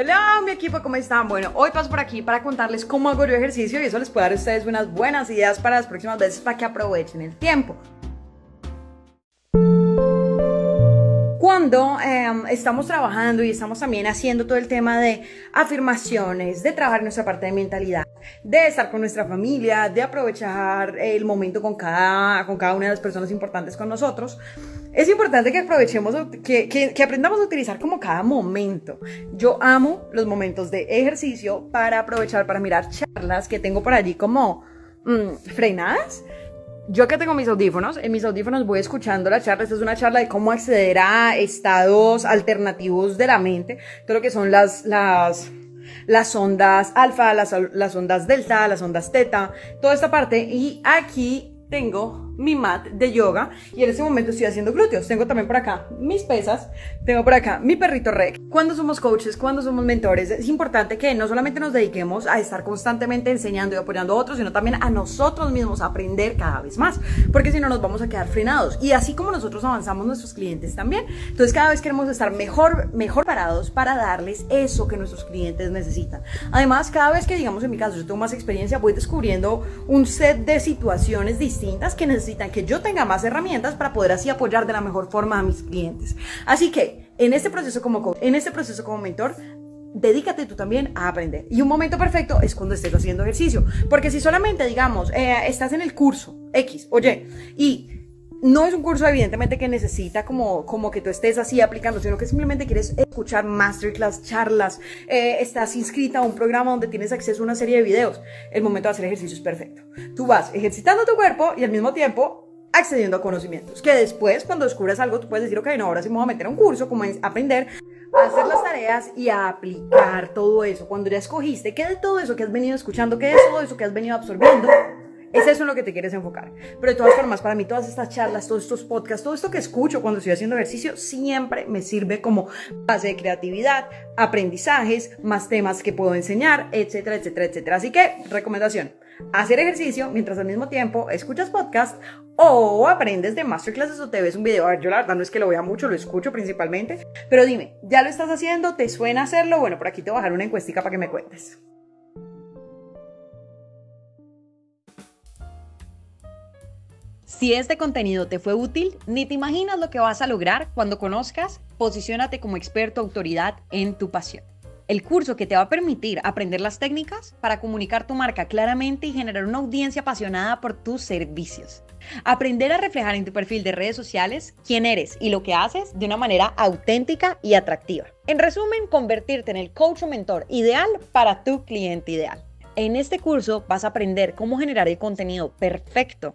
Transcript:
Hola mi equipo, ¿cómo están? Bueno, hoy paso por aquí para contarles cómo hago yo ejercicio y eso les puede dar a ustedes unas buenas ideas para las próximas veces para que aprovechen el tiempo. cuando em, estamos trabajando y estamos también haciendo todo el tema de afirmaciones, de trabajar nuestra parte de mentalidad, de estar con nuestra familia, de aprovechar el momento con cada, con cada una de las personas importantes con nosotros, es importante que aprovechemos, que, aprendamos a utilizar como cada momento. Yo amo los momentos de ejercicio para aprovechar, para mirar charlas que tengo por allí como mm, frenadas yo que tengo mis audífonos, en mis audífonos voy escuchando la charla. Esta es una charla de cómo acceder a estados alternativos de la mente. Creo que son las, las, las ondas alfa, las, las ondas delta, las ondas teta, toda esta parte. Y aquí tengo mi mat de yoga y en este momento estoy haciendo glúteos. Tengo también por acá mis pesas, tengo por acá mi perrito rec. Cuando somos coaches, cuando somos mentores, es importante que no solamente nos dediquemos a estar constantemente enseñando y apoyando a otros, sino también a nosotros mismos a aprender cada vez más, porque si no nos vamos a quedar frenados. Y así como nosotros avanzamos, nuestros clientes también. Entonces cada vez queremos estar mejor, mejor parados para darles eso que nuestros clientes necesitan. Además, cada vez que, digamos, en mi caso, yo tengo más experiencia, voy descubriendo un set de situaciones distintas que necesitan que yo tenga más herramientas para poder así apoyar de la mejor forma a mis clientes. Así que en este proceso como coach, en este proceso como mentor, dedícate tú también a aprender. Y un momento perfecto es cuando estés haciendo ejercicio. Porque si solamente, digamos, eh, estás en el curso X, oye, y no es un curso evidentemente que necesita como, como que tú estés así aplicando, sino que simplemente quieres escuchar masterclass, charlas, eh, estás inscrita a un programa donde tienes acceso a una serie de videos. El momento de hacer ejercicio es perfecto. Tú vas ejercitando tu cuerpo y al mismo tiempo accediendo a conocimientos. Que después, cuando descubres algo, tú puedes decir, ok, no, ahora sí me voy a meter a un curso, como aprender a hacer las tareas y a aplicar todo eso. Cuando ya escogiste, ¿qué de todo eso que has venido escuchando? ¿Qué de todo eso que has venido absorbiendo? Es eso en lo que te quieres enfocar. Pero de todas formas, para mí todas estas charlas, todos estos podcasts, todo esto que escucho cuando estoy haciendo ejercicio, siempre me sirve como base de creatividad, aprendizajes, más temas que puedo enseñar, etcétera, etcétera, etcétera. Así que, recomendación, hacer ejercicio mientras al mismo tiempo escuchas podcast o aprendes de masterclasses o te ves un video. A ver, yo la verdad no es que lo vea mucho, lo escucho principalmente. Pero dime, ¿ya lo estás haciendo? ¿Te suena hacerlo? Bueno, por aquí te voy a dejar una encuestica para que me cuentes. Si este contenido te fue útil, ni te imaginas lo que vas a lograr cuando conozcas Posiciónate como experto autoridad en tu pasión. El curso que te va a permitir aprender las técnicas para comunicar tu marca claramente y generar una audiencia apasionada por tus servicios. Aprender a reflejar en tu perfil de redes sociales quién eres y lo que haces de una manera auténtica y atractiva. En resumen, convertirte en el coach o mentor ideal para tu cliente ideal. En este curso vas a aprender cómo generar el contenido perfecto